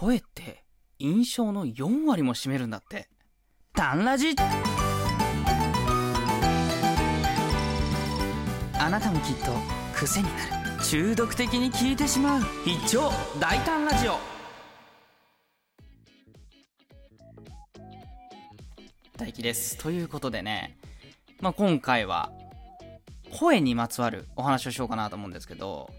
声って印象の4割も占めるんだって。タンラジあなたもきっと癖になる。中毒的に聞いてしまう。必聴大胆ラジオ大輝です。ということでね、まあ、今回は声にまつわるお話をしようかなと思うんですけど、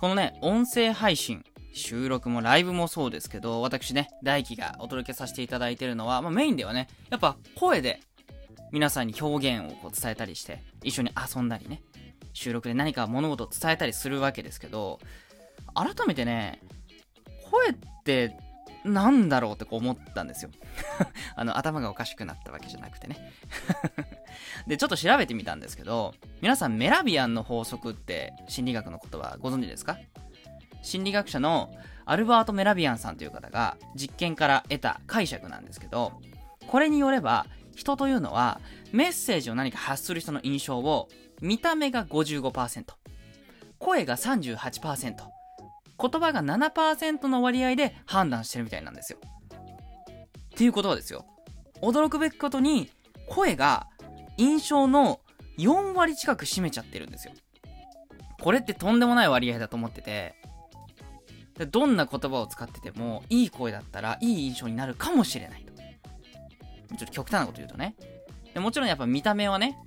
このね、音声配信、収録もライブもそうですけど、私ね、大輝がお届けさせていただいてるのは、まあ、メインではね、やっぱ声で皆さんに表現をこう伝えたりして、一緒に遊んだりね、収録で何か物事を伝えたりするわけですけど、改めてね、声ってなんだろうってこう思ったんですよ。あの、頭がおかしくなったわけじゃなくてね。で、ちょっと調べてみたんですけど、皆さんメラビアンの法則って心理学の言葉ご存知ですか？心理学者のアルバート・メラビアンさんという方が実験から得た解釈なんですけど、これによれば、人というのはメッセージを何か発する人の印象を見た目が55%、声が38%、言葉が7%の割合で判断してるみたいなんですよ。っていうことはですよ。驚くべきことに、声が印象の4割近く占めちゃってるんですよ。これってとんでもない割合だと思ってて、どんな言葉を使ってても、いい声だったらいい印象になるかもしれないと。ちょっと極端なこと言うとね。でもちろんやっぱ見た目はね、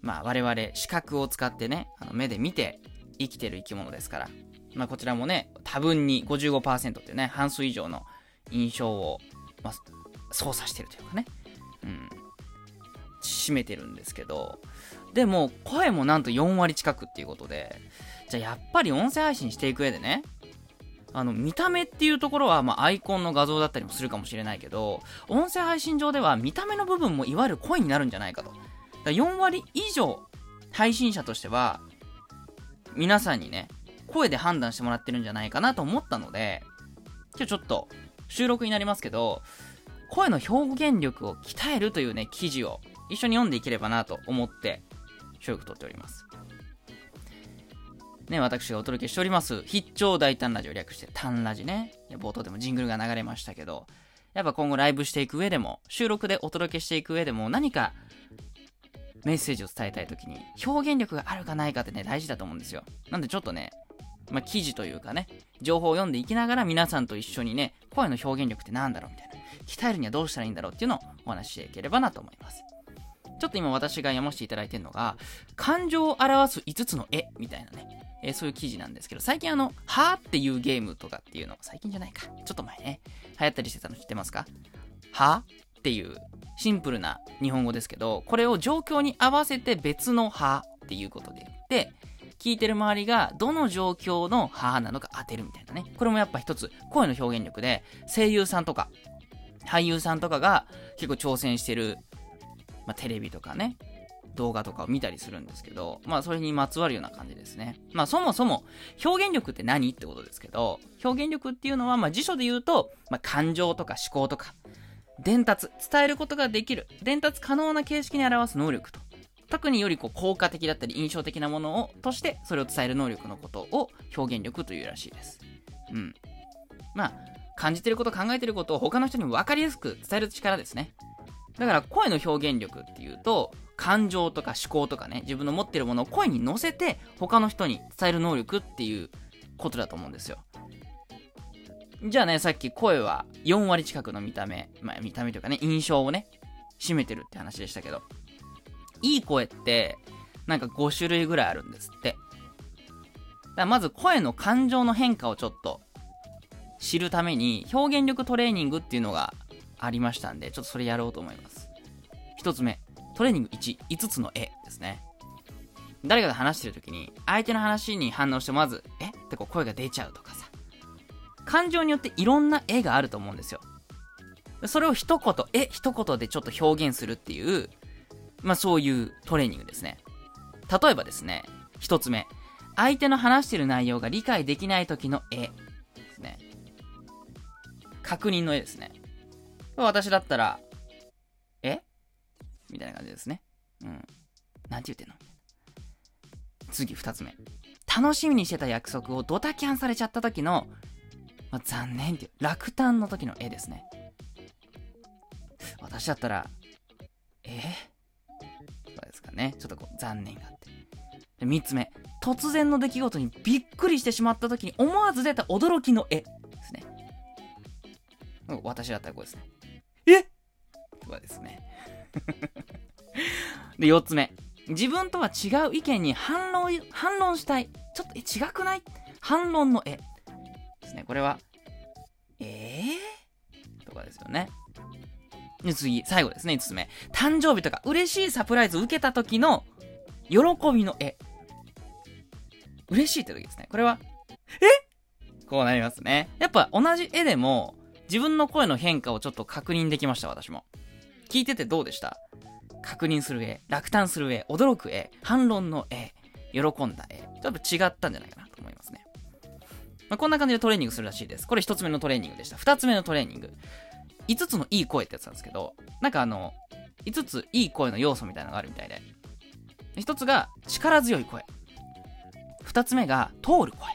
まあ我々視覚を使ってね、あの目で見て生きてる生き物ですから。まあこちらもね、多分に55%っていうね、半数以上の印象を、まあ、操作してるというかね。うん。占めてるんですけど、でも声もなんと4割近くっていうことで、じゃあやっぱり音声配信していく上でね、あの、見た目っていうところは、まあ、アイコンの画像だったりもするかもしれないけど、音声配信上では見た目の部分もいわゆる声になるんじゃないかと。だ4割以上、配信者としては、皆さんにね、声で判断してもらってるんじゃないかなと思ったので、今日ちょっと、収録になりますけど、声の表現力を鍛えるというね、記事を一緒に読んでいければなと思って、収録撮っております。ね、私がお届けしております、必聴大胆ラジオ略して、単ラジね。冒頭でもジングルが流れましたけど、やっぱ今後ライブしていく上でも、収録でお届けしていく上でも、何かメッセージを伝えたいときに、表現力があるかないかってね、大事だと思うんですよ。なんでちょっとね、まあ、記事というかね、情報を読んでいきながら皆さんと一緒にね、声の表現力って何だろうみたいな。鍛えるにはどうしたらいいんだろうっていうのをお話ししていければなと思います。ちょっと今私が読ませていただいてるのが、感情を表す5つの絵みたいなね、えー、そういう記事なんですけど、最近あの、はーっていうゲームとかっていうの、最近じゃないか、ちょっと前ね、流行ったりしてたの知ってますか？はっていうシンプルな日本語ですけど、これを状況に合わせて別のはっていうことで言って、聞いてる周りがどの状況のはなのか当てるみたいなね。これもやっぱ一つ声の表現力で、声優さんとか、俳優さんとかが結構挑戦してる、まあ、テレビとかね、動画とかを見たりするんですけど、まあそれにまつわるような感じですね。まあそもそも表現力って何ってことですけど、表現力っていうのはまあ辞書で言うと、まあ感情とか思考とか、伝達、伝えることができる、伝達可能な形式に表す能力と。特によりこう効果的だったり印象的なものを、としてそれを伝える能力のことを表現力というらしいです。うん。まあ、感じてること考えてることを他の人に分かりやすく伝える力ですね。だから声の表現力っていうと、感情とか思考とかね、自分の持ってるものを声に乗せて他の人に伝える能力っていうことだと思うんですよ。じゃあね、さっき声は4割近くの見た目、まあ見た目というかね、印象をね、占めてるって話でしたけど、いい声って、なんか5種類ぐらいあるんですって。だからまず声の感情の変化をちょっと知るために表現力トレーニングっていうのがありましたんで、ちょっとそれやろうと思います。一つ目、トレーニング1、5つの絵ですね。誰かが話してる時に、相手の話に反応してまず、え？ってこう声が出ちゃうとかさ。感情によっていろんな絵があると思うんですよ。それを一言、え、一言でちょっと表現するっていう、まあそういうトレーニングですね。例えばですね、一つ目。相手の話してる内容が理解できない時の絵ですね。確認の絵ですね。私だったら、みたいな感じですね。うん。なんて言ってんの？次、二つ目。楽しみにしてた約束をドタキャンされちゃった時の、まあ、残念っていう、落胆の時の絵ですね。私だったら、え？ー、そうですかね？ちょっとこう、残念があって。で、3つ目。突然の出来事にびっくりしてしまった時に思わず出た驚きの絵ですね。私だったらこうですね。え？とかですね。で、4つ目。自分とは違う意見に反論、反論したい。ちょっと、え、違くない？反論の絵。ですね。これは、えー、とかですよね。で、次、最後ですね、5つ目。誕生日とか嬉しいサプライズ受けた時の喜びの絵。嬉しいって時ですね。これは、え？こうなりますね。やっぱ同じ絵でも、自分の声の変化をちょっと確認できました、私も。聞いててどうでした？確認する絵、落胆する絵、驚く絵、反論の絵、喜んだ絵。ちょっと違ったんじゃないかなと思いますね。まあ、こんな感じでトレーニングするらしいです。これ1つ目のトレーニングでした。2つ目のトレーニング。5つのいい声ってやつなんですけど、なんかあの、5ついい声の要素みたいなのがあるみたいで。1つが力強い声。2つ目が通る声。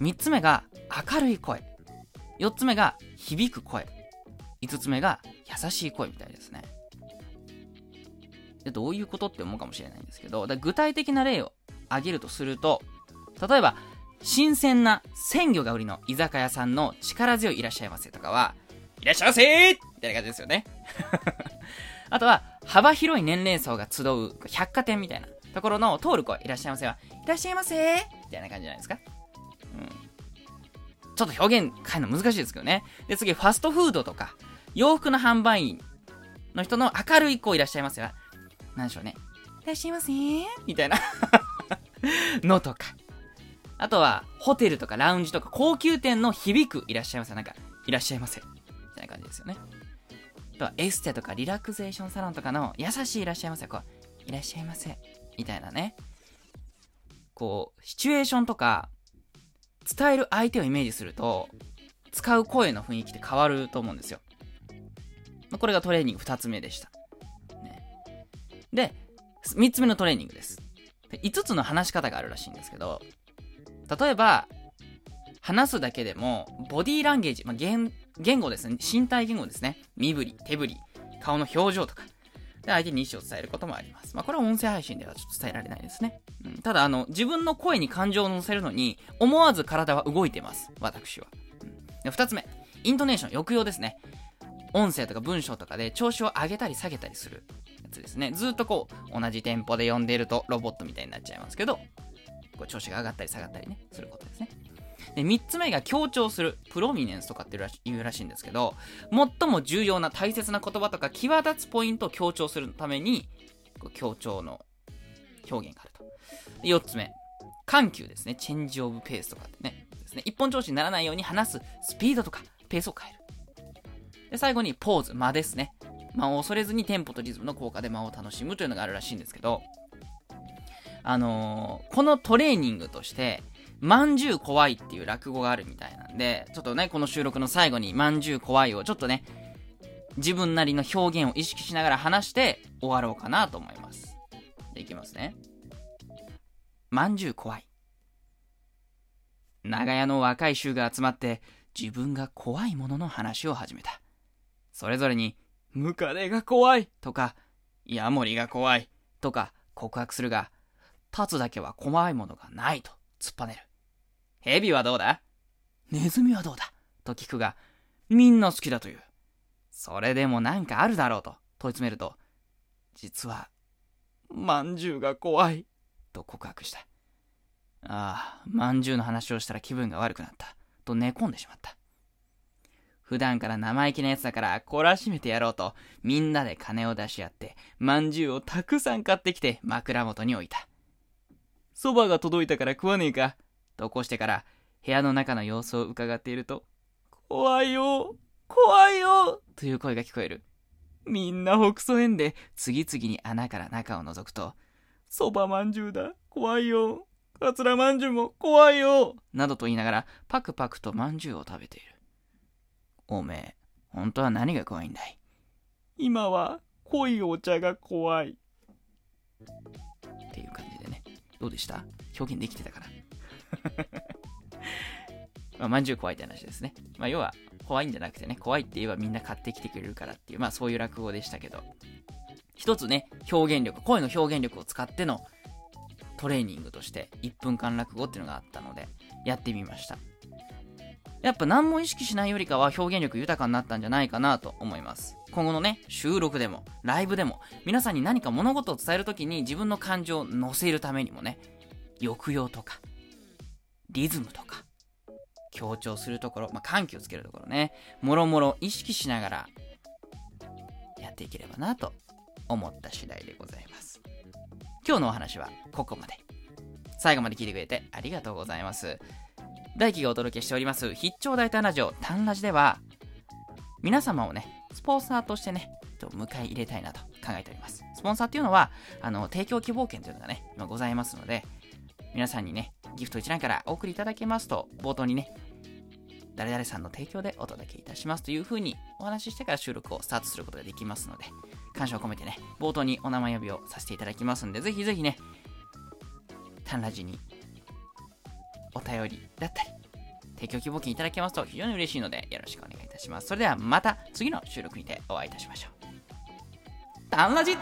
3つ目が明るい声。4つ目が響く声。5つ目が優しい声みたいですね。でどういうことって思うかもしれないんですけど、具体的な例を挙げるとすると、例えば、新鮮な鮮魚が売りの居酒屋さんの力強いいらっしゃいませとかは、いらっしゃいませみたいな感じですよね。あとは、幅広い年齢層が集う百貨店みたいなところの通る声、いらっしゃいませは、いらっしゃいませみたいな感じじゃないですか。うん。ちょっと表現変えるの難しいですけどね。で、次、ファストフードとか、洋服の販売員の人の明るい子いらっしゃいますよ。なんでしょうね。いらっしゃいませみたいな のとか。あとは、ホテルとかラウンジとか高級店の響くいらっしゃいませ。なんか、いらっしゃいませ。たいな感じですよね。あとはエステとかリラクゼーションサロンとかの優しいいらっしゃいませ。こう、いらっしゃいませ。みたいなね。こう、シチュエーションとか、伝える相手をイメージすると、使う声の雰囲気って変わると思うんですよ。これがトレーニング2つ目でした。で、3つ目のトレーニングですで。5つの話し方があるらしいんですけど、例えば、話すだけでも、ボディーランゲージ、まあ、言言語ですね。身体言語ですね。身振り、手振り、顔の表情とか。で、相手に意思を伝えることもあります。まあ、これは音声配信ではちょっと伝えられないですね。うん、ただ、あの、自分の声に感情を乗せるのに、思わず体は動いてます。私は。うん、で、二つ目。イントネーション、抑揚ですね。音声とか文章とかで調子を上げたり下げたりするつですね。ずっとこう、同じテンポで読んでいるとロボットみたいになっちゃいますけど、こう調子が上がったり下がったりね、することですね。で、3つ目が強調する、プロミネンスとかって言うらしいんですけど、最も重要な大切な言葉とか際立つポイントを強調するために、こう強調の表現があると。4つ目、緩急ですね。チェンジオブペースとかってね。ですね。一本調子にならないように話すスピードとかペースを変える。で、最後にポーズ、間ですね。間を恐れずにテンポとリズムの効果で間を楽しむというのがあるらしいんですけど、あのー、このトレーニングとして、まんじゅう怖いっていう落語があるみたいなんで、ちょっとね、この収録の最後にまんじゅう怖いをちょっとね、自分なりの表現を意識しながら話して終わろうかなと思います。で、いきますね。まんじゅう怖い。長屋の若い衆が集まって自分が怖いものの話を始めた。それぞれに、ムカデが怖いとか、ヤモリが怖いとか告白するが、立つだけは怖いものがないと突っぱねる。蛇はどうだ？ネズミはどうだ？と聞くが、みんな好きだという。それでもなんかあるだろうと問い詰めると、実は、まんじゅうが怖い。と告白した。ああ、まんじゅうの話をしたら気分が悪くなった。と寝込んでしまった。普段から生意気なやつだから懲らしめてやろうと、みんなで金を出し合って、まんじゅうをたくさん買ってきて枕元に置いた。蕎麦が届いたから食わねえかと起こしてから部屋の中の様子を伺っていると、怖いよ怖いよという声が聞こえる。みんなほくそ縁で次々に穴から中を覗くと、蕎麦まんじゅうだ怖いよかつらまんじゅうも怖いよなどと言いながらパクパクとまんじゅうを食べている。おめえ、本当は何が怖いんだい？今は濃いお茶が怖い。っていう感じでね。どうでした？表現できてたかな まあ、まんじゅう怖いって話ですね。まあ、要は、怖いんじゃなくてね、怖いって言えばみんな買ってきてくれるからっていう、まあそういう落語でしたけど、一つね、表現力、声の表現力を使ってのトレーニングとして1分間落語っていうのがあったので、やってみました。やっぱ何も意識しないよりかは表現力豊かになったんじゃないかなと思います。今後のね、収録でも、ライブでも、皆さんに何か物事を伝えるときに自分の感情を乗せるためにもね、抑揚とか、リズムとか、強調するところ、まあ、緩急をつけるところね、もろもろ意識しながらやっていければなと思った次第でございます。今日のお話はここまで。最後まで聞いてくれてありがとうございます。大輝がお届けしております、必聴大胆ラジオ、タンラジでは、皆様をね、スポンサーとしてね、迎え入れたいなと考えております。スポンサーっていうのは、あの、提供希望券というのがね、今ございますので、皆さんにね、ギフト一覧からお送りいただけますと、冒頭にね、誰々さんの提供でお届けいたしますという風にお話ししてから収録をスタートすることができますので、感謝を込めてね、冒頭にお名前呼びをさせていただきますんで、ぜひぜひね、タンラジにお便りだったり、提供希望金いただけますと非常に嬉しいのでよろしくお願いいたします。それではまた次の収録にてお会いいたしましょう。タンラジ